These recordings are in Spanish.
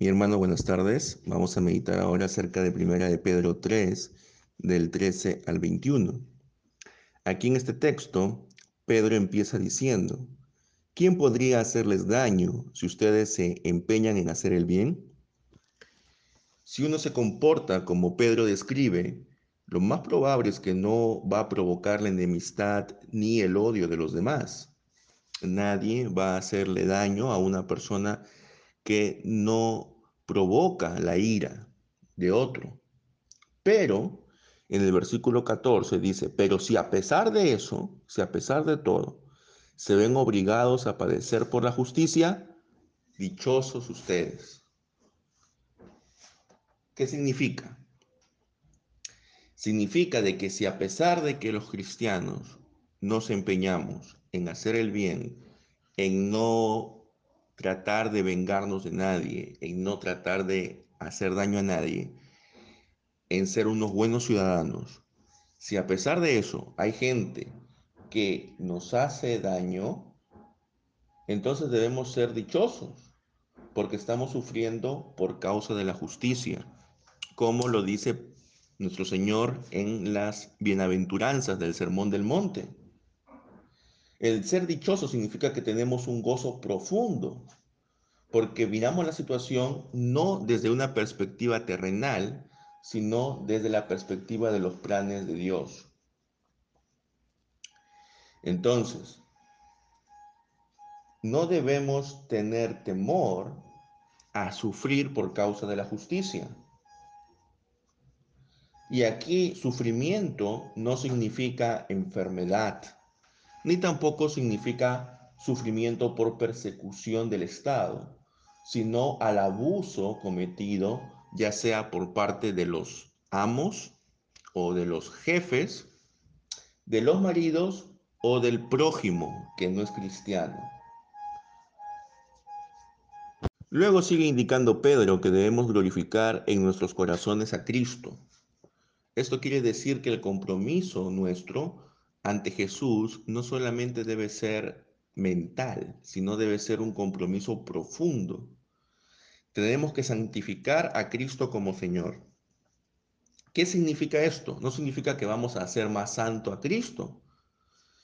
Mi hermano, buenas tardes. Vamos a meditar ahora acerca de Primera de Pedro 3, del 13 al 21. Aquí en este texto, Pedro empieza diciendo, ¿quién podría hacerles daño si ustedes se empeñan en hacer el bien? Si uno se comporta como Pedro describe, lo más probable es que no va a provocar la enemistad ni el odio de los demás. Nadie va a hacerle daño a una persona no provoca la ira de otro. Pero en el versículo 14 dice, pero si a pesar de eso, si a pesar de todo, se ven obligados a padecer por la justicia, dichosos ustedes. ¿Qué significa? Significa de que si a pesar de que los cristianos nos empeñamos en hacer el bien, en no tratar de vengarnos de nadie, en no tratar de hacer daño a nadie, en ser unos buenos ciudadanos. Si a pesar de eso hay gente que nos hace daño, entonces debemos ser dichosos, porque estamos sufriendo por causa de la justicia, como lo dice nuestro Señor en las bienaventuranzas del Sermón del Monte. El ser dichoso significa que tenemos un gozo profundo, porque miramos la situación no desde una perspectiva terrenal, sino desde la perspectiva de los planes de Dios. Entonces, no debemos tener temor a sufrir por causa de la justicia. Y aquí sufrimiento no significa enfermedad ni tampoco significa sufrimiento por persecución del Estado, sino al abuso cometido ya sea por parte de los amos o de los jefes, de los maridos o del prójimo que no es cristiano. Luego sigue indicando Pedro que debemos glorificar en nuestros corazones a Cristo. Esto quiere decir que el compromiso nuestro ante Jesús no solamente debe ser mental, sino debe ser un compromiso profundo. Tenemos que santificar a Cristo como Señor. ¿Qué significa esto? No significa que vamos a hacer más santo a Cristo,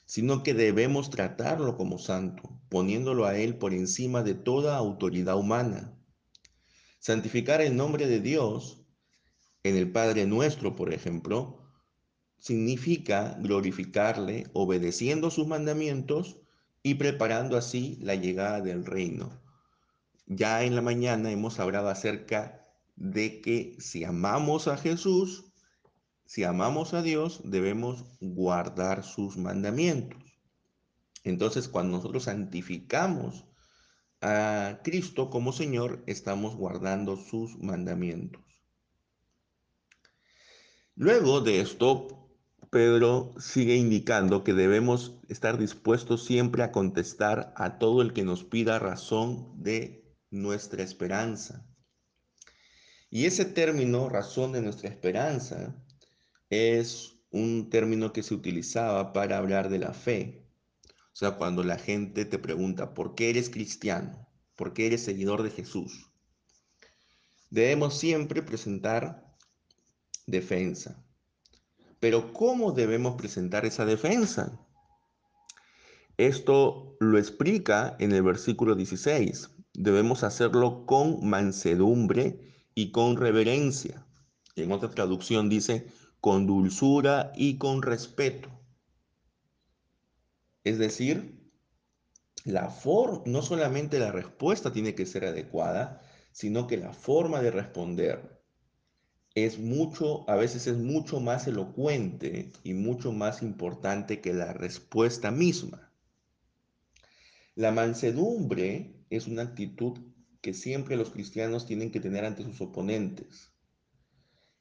sino que debemos tratarlo como santo, poniéndolo a Él por encima de toda autoridad humana. Santificar el nombre de Dios en el Padre nuestro, por ejemplo, significa glorificarle obedeciendo sus mandamientos y preparando así la llegada del reino. Ya en la mañana hemos hablado acerca de que si amamos a Jesús, si amamos a Dios, debemos guardar sus mandamientos. Entonces, cuando nosotros santificamos a Cristo como Señor, estamos guardando sus mandamientos. Luego de esto, Pedro sigue indicando que debemos estar dispuestos siempre a contestar a todo el que nos pida razón de nuestra esperanza. Y ese término, razón de nuestra esperanza, es un término que se utilizaba para hablar de la fe. O sea, cuando la gente te pregunta, ¿por qué eres cristiano? ¿Por qué eres seguidor de Jesús? Debemos siempre presentar defensa. Pero ¿cómo debemos presentar esa defensa? Esto lo explica en el versículo 16. Debemos hacerlo con mansedumbre y con reverencia. En otra traducción dice, con dulzura y con respeto. Es decir, la no solamente la respuesta tiene que ser adecuada, sino que la forma de responder es mucho, a veces es mucho más elocuente y mucho más importante que la respuesta misma. La mansedumbre es una actitud que siempre los cristianos tienen que tener ante sus oponentes.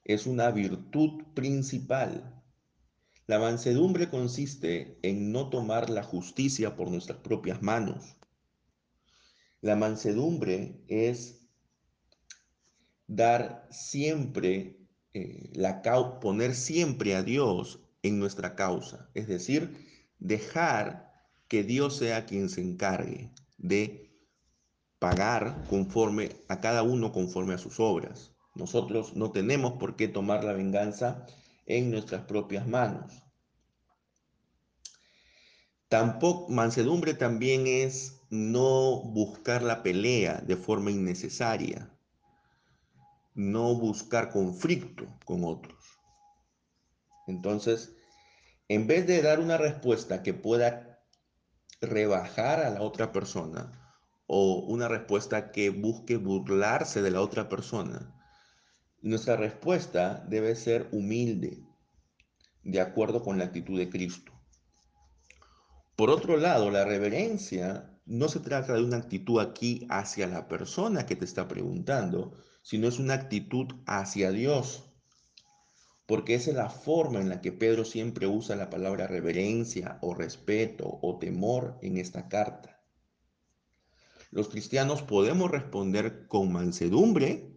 Es una virtud principal. La mansedumbre consiste en no tomar la justicia por nuestras propias manos. La mansedumbre es dar siempre, eh, la poner siempre a Dios en nuestra causa, es decir, dejar que Dios sea quien se encargue de pagar conforme a cada uno conforme a sus obras. Nosotros no tenemos por qué tomar la venganza en nuestras propias manos. Tampoco mansedumbre también es no buscar la pelea de forma innecesaria, no buscar conflicto con otros. Entonces, en vez de dar una respuesta que pueda rebajar a la otra persona o una respuesta que busque burlarse de la otra persona, nuestra respuesta debe ser humilde, de acuerdo con la actitud de Cristo. Por otro lado, la reverencia no se trata de una actitud aquí hacia la persona que te está preguntando, sino es una actitud hacia Dios. Porque esa es la forma en la que Pedro siempre usa la palabra reverencia o respeto o temor en esta carta. Los cristianos podemos responder con mansedumbre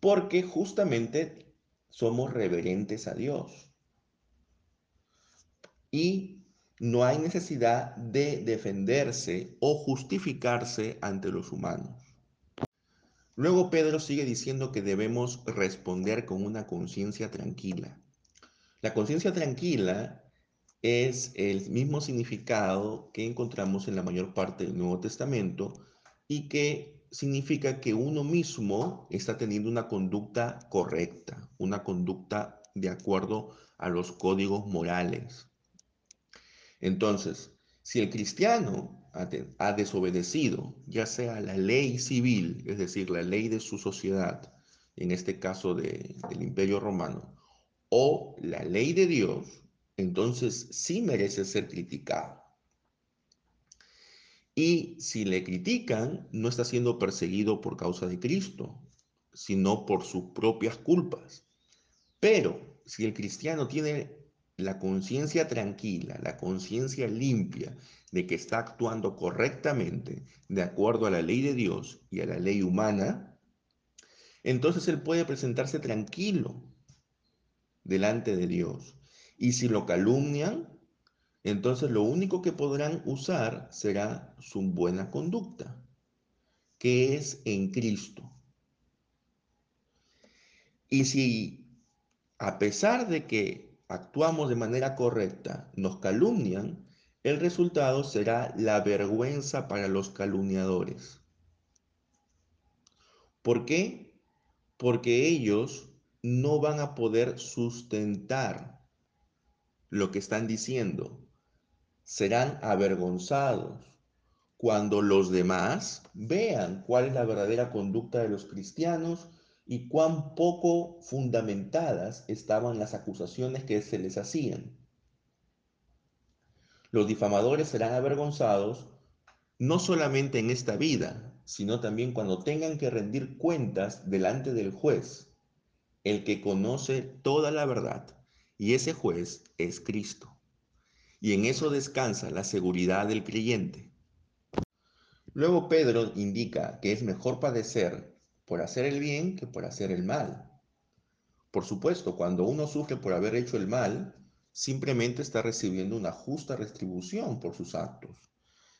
porque justamente somos reverentes a Dios. Y no hay necesidad de defenderse o justificarse ante los humanos. Luego Pedro sigue diciendo que debemos responder con una conciencia tranquila. La conciencia tranquila es el mismo significado que encontramos en la mayor parte del Nuevo Testamento y que significa que uno mismo está teniendo una conducta correcta, una conducta de acuerdo a los códigos morales. Entonces, si el cristiano ha desobedecido, ya sea la ley civil, es decir, la ley de su sociedad, en este caso del imperio romano, o la ley de Dios, entonces sí merece ser criticado. Y si le critican, no está siendo perseguido por causa de Cristo, sino por sus propias culpas. Pero si el cristiano tiene la conciencia tranquila, la conciencia limpia de que está actuando correctamente de acuerdo a la ley de Dios y a la ley humana, entonces él puede presentarse tranquilo delante de Dios. Y si lo calumnian, entonces lo único que podrán usar será su buena conducta, que es en Cristo. Y si a pesar de que actuamos de manera correcta, nos calumnian, el resultado será la vergüenza para los calumniadores. ¿Por qué? Porque ellos no van a poder sustentar lo que están diciendo. Serán avergonzados cuando los demás vean cuál es la verdadera conducta de los cristianos y cuán poco fundamentadas estaban las acusaciones que se les hacían. Los difamadores serán avergonzados no solamente en esta vida, sino también cuando tengan que rendir cuentas delante del juez, el que conoce toda la verdad, y ese juez es Cristo. Y en eso descansa la seguridad del creyente. Luego Pedro indica que es mejor padecer por hacer el bien que por hacer el mal. Por supuesto, cuando uno sufre por haber hecho el mal, simplemente está recibiendo una justa retribución por sus actos.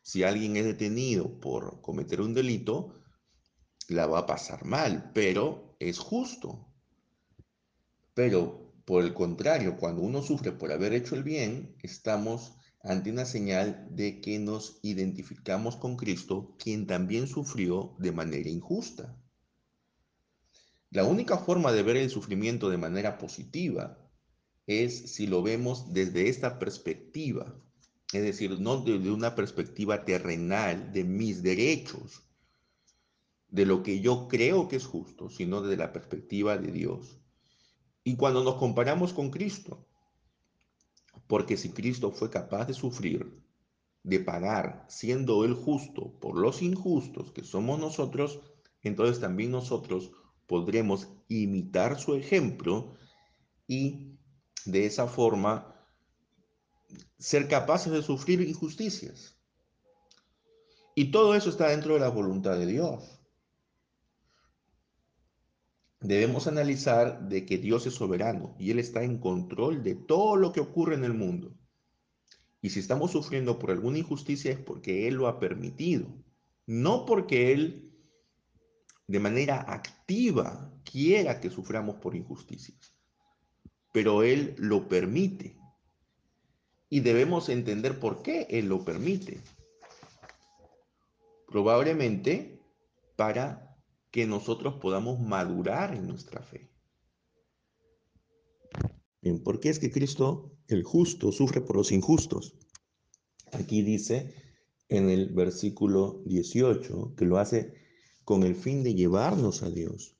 Si alguien es detenido por cometer un delito, la va a pasar mal, pero es justo. Pero, por el contrario, cuando uno sufre por haber hecho el bien, estamos ante una señal de que nos identificamos con Cristo, quien también sufrió de manera injusta. La única forma de ver el sufrimiento de manera positiva es si lo vemos desde esta perspectiva, es decir, no desde una perspectiva terrenal de mis derechos, de lo que yo creo que es justo, sino desde la perspectiva de Dios. Y cuando nos comparamos con Cristo, porque si Cristo fue capaz de sufrir, de pagar, siendo Él justo por los injustos que somos nosotros, entonces también nosotros podremos imitar su ejemplo y de esa forma ser capaces de sufrir injusticias. Y todo eso está dentro de la voluntad de Dios. Debemos analizar de que Dios es soberano y Él está en control de todo lo que ocurre en el mundo. Y si estamos sufriendo por alguna injusticia es porque Él lo ha permitido. No porque Él de manera activa quiera que suframos por injusticias, pero Él lo permite. Y debemos entender por qué Él lo permite. Probablemente para que nosotros podamos madurar en nuestra fe. Bien, ¿por qué es que Cristo, el justo, sufre por los injustos? Aquí dice en el versículo 18 que lo hace con el fin de llevarnos a Dios.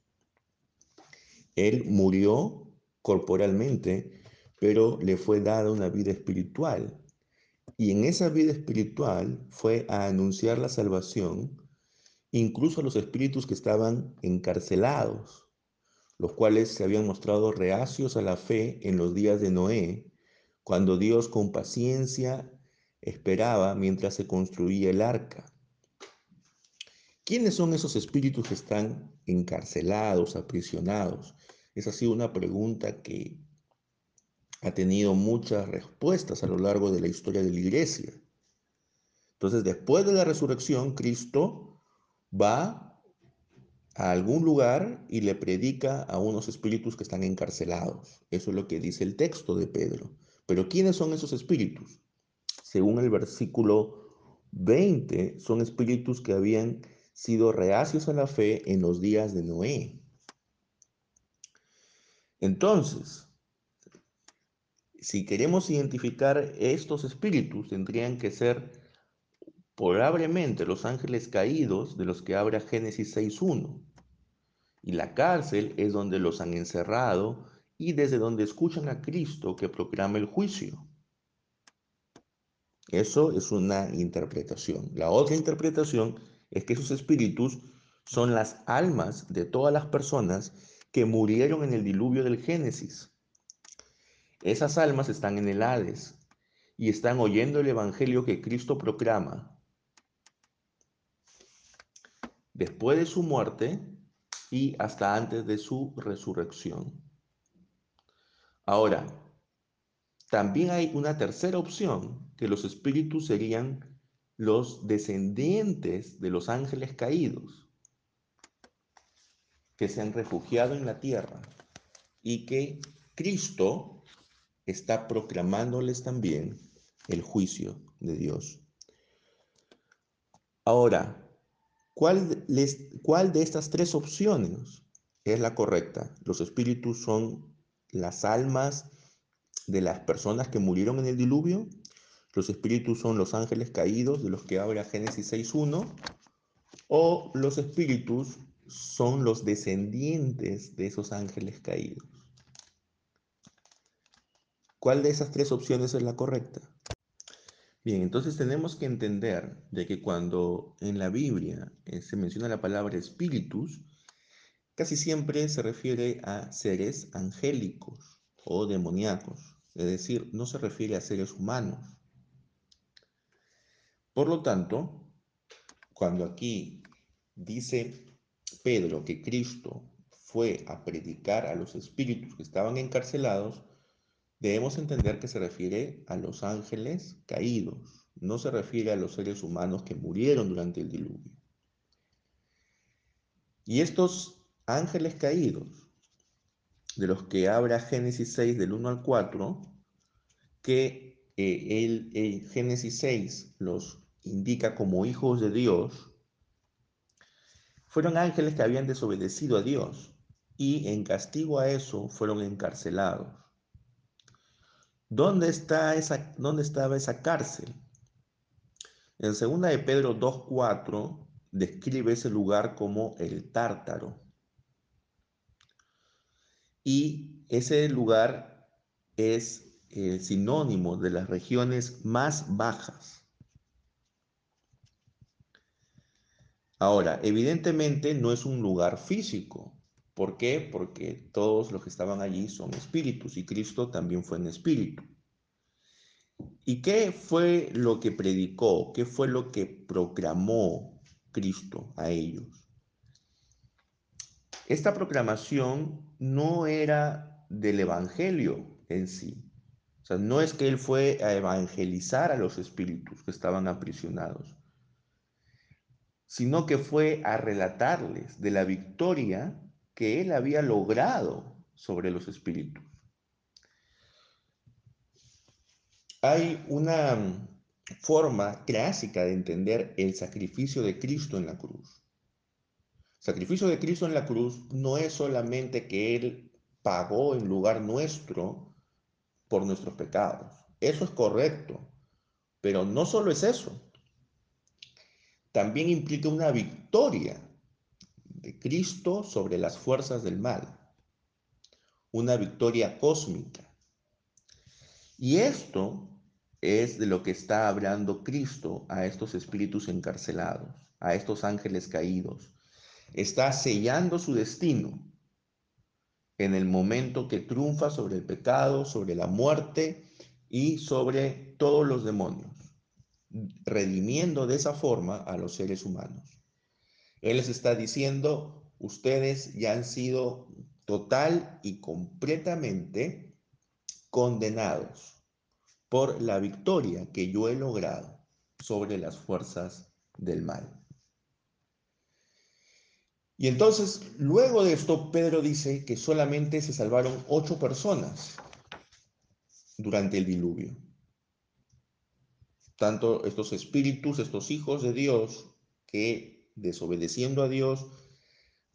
Él murió corporalmente, pero le fue dada una vida espiritual. Y en esa vida espiritual fue a anunciar la salvación incluso a los espíritus que estaban encarcelados, los cuales se habían mostrado reacios a la fe en los días de Noé, cuando Dios con paciencia esperaba mientras se construía el arca. ¿Quiénes son esos espíritus que están encarcelados, aprisionados? Es así una pregunta que ha tenido muchas respuestas a lo largo de la historia de la iglesia. Entonces, después de la resurrección, Cristo va a algún lugar y le predica a unos espíritus que están encarcelados. Eso es lo que dice el texto de Pedro. Pero ¿quiénes son esos espíritus? Según el versículo 20, son espíritus que habían sido reacios a la fe en los días de Noé. Entonces, si queremos identificar estos espíritus, tendrían que ser probablemente los ángeles caídos de los que habla Génesis 6.1. Y la cárcel es donde los han encerrado y desde donde escuchan a Cristo que proclama el juicio. Eso es una interpretación. La otra interpretación es que esos espíritus son las almas de todas las personas que murieron en el diluvio del Génesis. Esas almas están en el Hades y están oyendo el Evangelio que Cristo proclama después de su muerte y hasta antes de su resurrección. Ahora, también hay una tercera opción, que los espíritus serían los descendientes de los ángeles caídos, que se han refugiado en la tierra y que Cristo está proclamándoles también el juicio de Dios. Ahora, ¿Cuál, de estas tres opciones es la correcta? Los espíritus son las almas de las personas que murieron en el diluvio. Los espíritus son los ángeles caídos de los que habla Génesis 6.1. O los espíritus son los descendientes de esos ángeles caídos. ¿Cuál de esas tres opciones es la correcta? Bien, entonces tenemos que entender de que cuando en la Biblia eh, se menciona la palabra espíritus, casi siempre se refiere a seres angélicos o demoníacos, es decir, no se refiere a seres humanos. Por lo tanto, cuando aquí dice Pedro que Cristo fue a predicar a los espíritus que estaban encarcelados, Debemos entender que se refiere a los ángeles caídos, no se refiere a los seres humanos que murieron durante el diluvio. Y estos ángeles caídos, de los que habla Génesis 6 del 1 al 4, que eh, el, Génesis 6 los indica como hijos de Dios, fueron ángeles que habían desobedecido a Dios y en castigo a eso fueron encarcelados. ¿Dónde, está esa, ¿Dónde estaba esa cárcel? En segunda de Pedro 2.4 describe ese lugar como el tártaro. Y ese lugar es el sinónimo de las regiones más bajas. Ahora, evidentemente no es un lugar físico, ¿Por qué? Porque todos los que estaban allí son espíritus y Cristo también fue en espíritu. ¿Y qué fue lo que predicó? ¿Qué fue lo que proclamó Cristo a ellos? Esta proclamación no era del Evangelio en sí. O sea, no es que Él fue a evangelizar a los espíritus que estaban aprisionados. Sino que fue a relatarles de la victoria que él había logrado sobre los espíritus. Hay una forma clásica de entender el sacrificio de Cristo en la cruz. sacrificio de Cristo en la cruz no es solamente que Él pagó en lugar nuestro por nuestros pecados. Eso es correcto, pero no solo es eso también implica una victoria de Cristo sobre las fuerzas del mal, una victoria cósmica. Y esto es de lo que está hablando Cristo a estos espíritus encarcelados, a estos ángeles caídos. Está sellando su destino en el momento que triunfa sobre el pecado, sobre la muerte y sobre todos los demonios redimiendo de esa forma a los seres humanos. Él les está diciendo, ustedes ya han sido total y completamente condenados por la victoria que yo he logrado sobre las fuerzas del mal. Y entonces, luego de esto, Pedro dice que solamente se salvaron ocho personas durante el diluvio tanto estos espíritus, estos hijos de Dios, que desobedeciendo a Dios,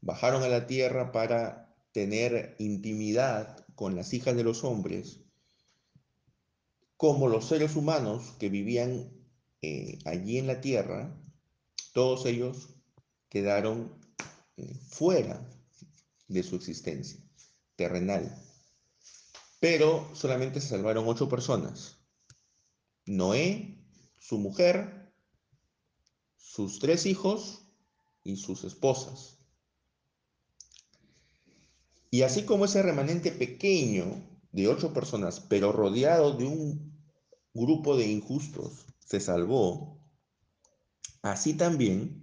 bajaron a la tierra para tener intimidad con las hijas de los hombres, como los seres humanos que vivían eh, allí en la tierra, todos ellos quedaron eh, fuera de su existencia terrenal. Pero solamente se salvaron ocho personas. Noé, su mujer, sus tres hijos y sus esposas. Y así como ese remanente pequeño de ocho personas, pero rodeado de un grupo de injustos, se salvó, así también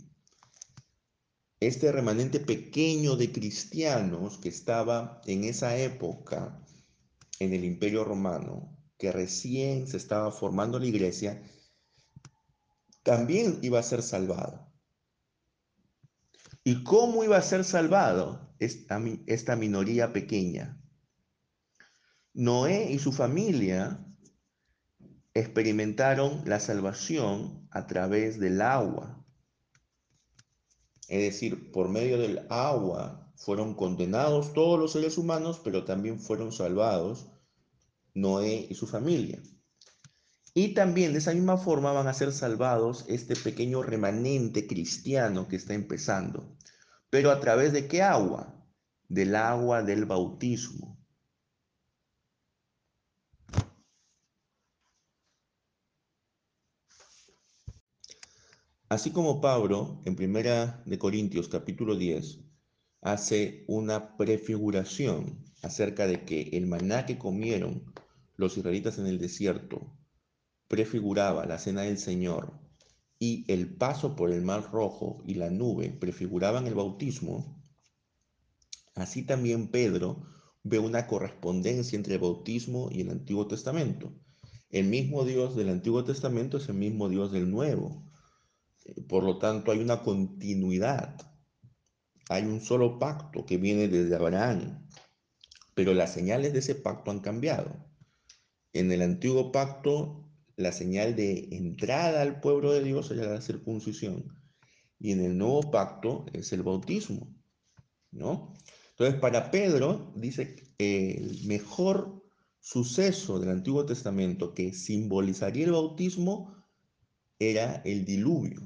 este remanente pequeño de cristianos que estaba en esa época en el imperio romano, que recién se estaba formando la iglesia, también iba a ser salvado. ¿Y cómo iba a ser salvado esta, esta minoría pequeña? Noé y su familia experimentaron la salvación a través del agua. Es decir, por medio del agua fueron condenados todos los seres humanos, pero también fueron salvados Noé y su familia. Y también de esa misma forma van a ser salvados este pequeño remanente cristiano que está empezando. Pero a través de qué agua? Del agua del bautismo. Así como Pablo en Primera de Corintios capítulo 10 hace una prefiguración acerca de que el maná que comieron los israelitas en el desierto prefiguraba la cena del Señor y el paso por el mar rojo y la nube prefiguraban el bautismo, así también Pedro ve una correspondencia entre el bautismo y el Antiguo Testamento. El mismo Dios del Antiguo Testamento es el mismo Dios del Nuevo. Por lo tanto, hay una continuidad. Hay un solo pacto que viene desde Abraham, pero las señales de ese pacto han cambiado. En el antiguo pacto la señal de entrada al pueblo de Dios era la circuncisión. Y en el nuevo pacto es el bautismo, ¿no? Entonces, para Pedro, dice que el mejor suceso del Antiguo Testamento que simbolizaría el bautismo era el diluvio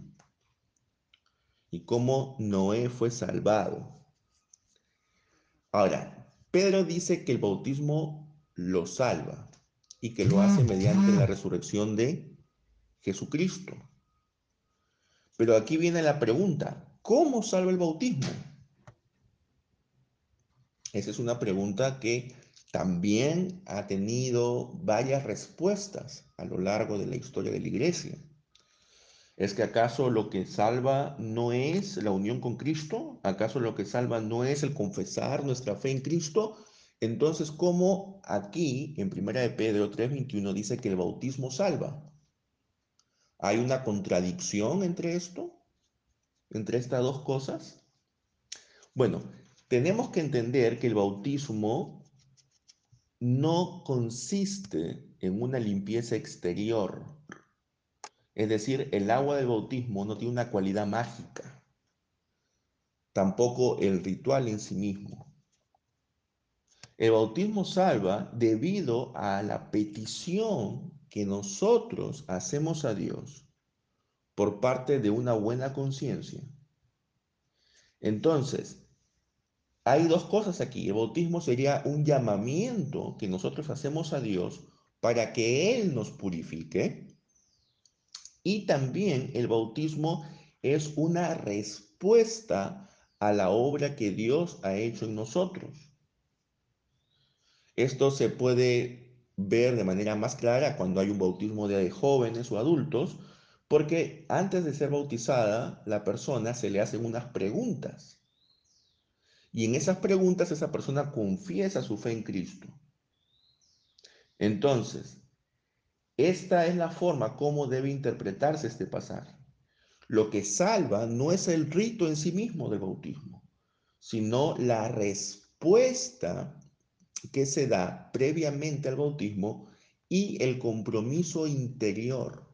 y cómo Noé fue salvado. Ahora, Pedro dice que el bautismo lo salva, y que lo hace mediante la resurrección de Jesucristo. Pero aquí viene la pregunta, ¿cómo salva el bautismo? Esa es una pregunta que también ha tenido varias respuestas a lo largo de la historia de la iglesia. ¿Es que acaso lo que salva no es la unión con Cristo? ¿Acaso lo que salva no es el confesar nuestra fe en Cristo? Entonces, ¿cómo aquí en Primera de Pedro 3:21 dice que el bautismo salva? ¿Hay una contradicción entre esto? entre estas dos cosas? Bueno, tenemos que entender que el bautismo no consiste en una limpieza exterior. Es decir, el agua del bautismo no tiene una cualidad mágica. Tampoco el ritual en sí mismo. El bautismo salva debido a la petición que nosotros hacemos a Dios por parte de una buena conciencia. Entonces, hay dos cosas aquí. El bautismo sería un llamamiento que nosotros hacemos a Dios para que Él nos purifique. Y también el bautismo es una respuesta a la obra que Dios ha hecho en nosotros. Esto se puede ver de manera más clara cuando hay un bautismo de jóvenes o adultos, porque antes de ser bautizada, la persona se le hacen unas preguntas. Y en esas preguntas esa persona confiesa su fe en Cristo. Entonces, esta es la forma como debe interpretarse este pasaje. Lo que salva no es el rito en sí mismo del bautismo, sino la respuesta que se da previamente al bautismo y el compromiso interior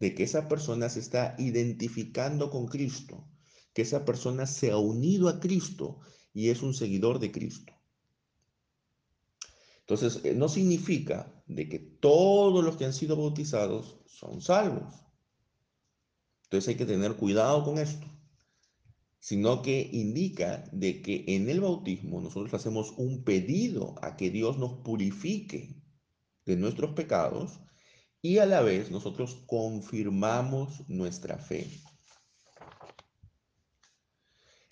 de que esa persona se está identificando con Cristo, que esa persona se ha unido a Cristo y es un seguidor de Cristo. Entonces, eh, no significa de que todos los que han sido bautizados son salvos. Entonces hay que tener cuidado con esto, sino que indica de que en el bautismo nosotros hacemos un pedido a que Dios nos purifique de nuestros pecados y a la vez nosotros confirmamos nuestra fe.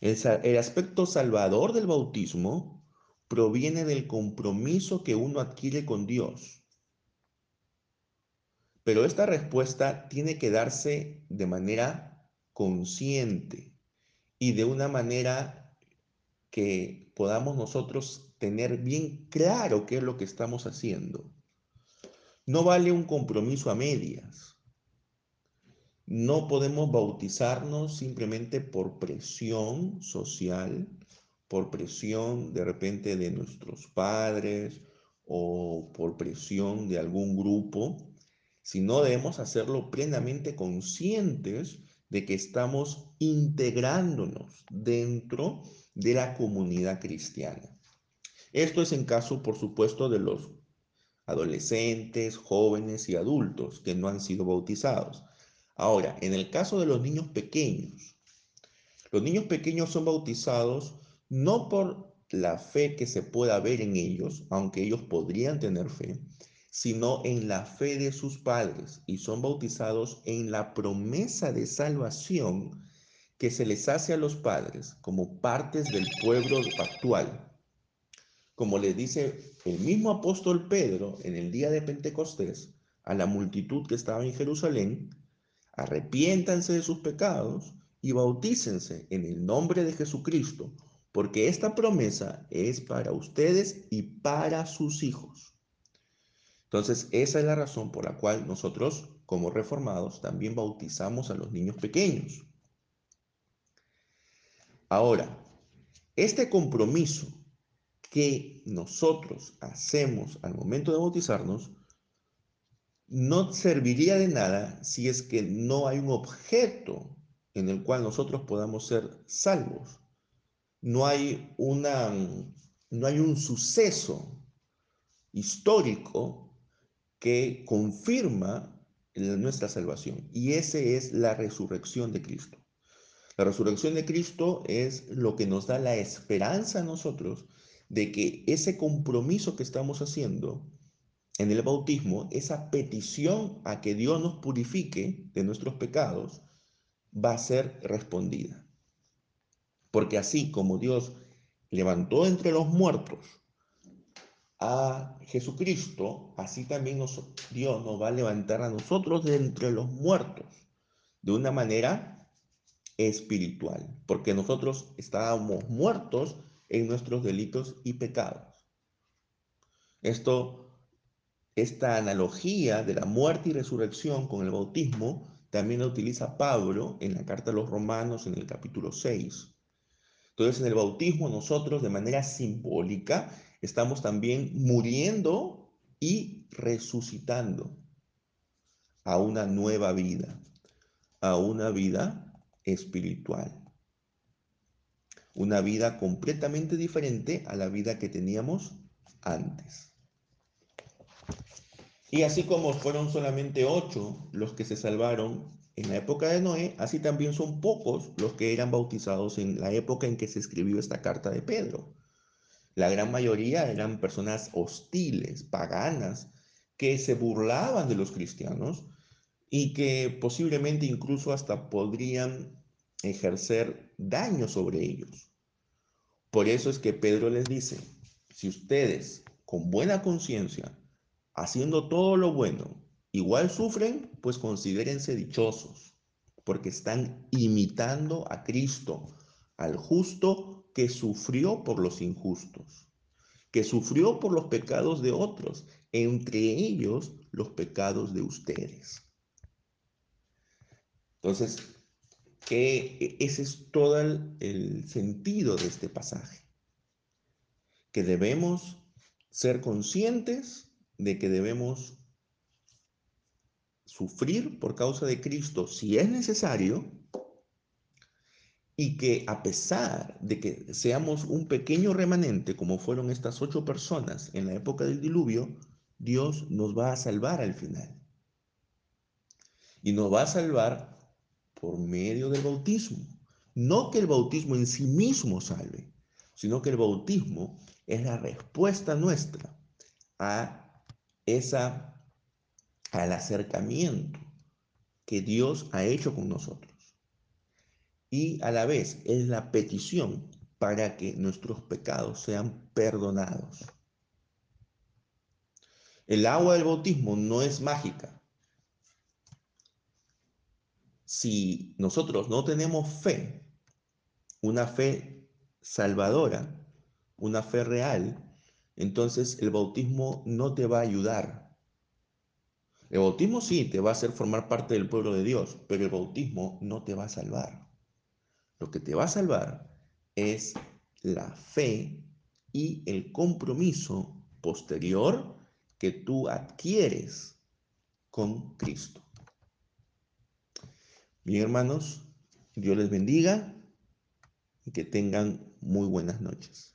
El, aspecto salvador del bautismo proviene del compromiso que uno adquiere con Dios. Pero esta respuesta tiene que darse de manera consciente y de una manera que podamos nosotros tener bien claro qué es lo que estamos haciendo. No vale un compromiso a medias. No podemos bautizarnos simplemente por presión social, por presión de repente de nuestros padres o por presión de algún grupo, sino debemos hacerlo plenamente conscientes de que estamos integrándonos dentro de la comunidad cristiana. Esto es en caso, por supuesto, de los adolescentes, jóvenes y adultos que no han sido bautizados. Ahora, en el caso de los niños pequeños, los niños pequeños son bautizados no por la fe que se pueda ver en ellos, aunque ellos podrían tener fe, sino en la fe de sus padres y son bautizados en la promesa de salvación que se les hace a los padres como partes del pueblo actual como le dice el mismo apóstol Pedro en el día de Pentecostés a la multitud que estaba en Jerusalén, arrepiéntanse de sus pecados y bautícense en el nombre de Jesucristo, porque esta promesa es para ustedes y para sus hijos. Entonces, esa es la razón por la cual nosotros, como reformados, también bautizamos a los niños pequeños. Ahora, este compromiso que nosotros hacemos al momento de bautizarnos no serviría de nada si es que no hay un objeto en el cual nosotros podamos ser salvos. No hay, una, no hay un suceso histórico que confirma nuestra salvación. Y ese es la resurrección de Cristo. La resurrección de Cristo es lo que nos da la esperanza a nosotros de que ese compromiso que estamos haciendo en el bautismo, esa petición a que Dios nos purifique de nuestros pecados, va a ser respondida. Porque así como Dios levantó entre los muertos a Jesucristo, así también Dios nos va a levantar a nosotros de entre los muertos de una manera espiritual, porque nosotros estábamos muertos en nuestros delitos y pecados. Esto, esta analogía de la muerte y resurrección con el bautismo también la utiliza Pablo en la carta a los romanos en el capítulo 6. Entonces en el bautismo nosotros de manera simbólica estamos también muriendo y resucitando a una nueva vida, a una vida espiritual. Una vida completamente diferente a la vida que teníamos antes. Y así como fueron solamente ocho los que se salvaron en la época de Noé, así también son pocos los que eran bautizados en la época en que se escribió esta carta de Pedro. La gran mayoría eran personas hostiles, paganas, que se burlaban de los cristianos y que posiblemente incluso hasta podrían ejercer daño sobre ellos. Por eso es que Pedro les dice, si ustedes con buena conciencia, haciendo todo lo bueno, igual sufren, pues considérense dichosos, porque están imitando a Cristo, al justo que sufrió por los injustos, que sufrió por los pecados de otros, entre ellos los pecados de ustedes. Entonces, ese es todo el sentido de este pasaje, que debemos ser conscientes de que debemos sufrir por causa de Cristo si es necesario y que a pesar de que seamos un pequeño remanente como fueron estas ocho personas en la época del diluvio, Dios nos va a salvar al final. Y nos va a salvar por medio del bautismo. No que el bautismo en sí mismo salve, sino que el bautismo es la respuesta nuestra a esa al acercamiento que Dios ha hecho con nosotros. Y a la vez es la petición para que nuestros pecados sean perdonados. El agua del bautismo no es mágica. Si nosotros no tenemos fe, una fe salvadora, una fe real, entonces el bautismo no te va a ayudar el bautismo sí te va a hacer formar parte del pueblo de Dios, pero el bautismo no te va a salvar. Lo que te va a salvar es la fe y el compromiso posterior que tú adquieres con Cristo. Bien, hermanos, Dios les bendiga y que tengan muy buenas noches.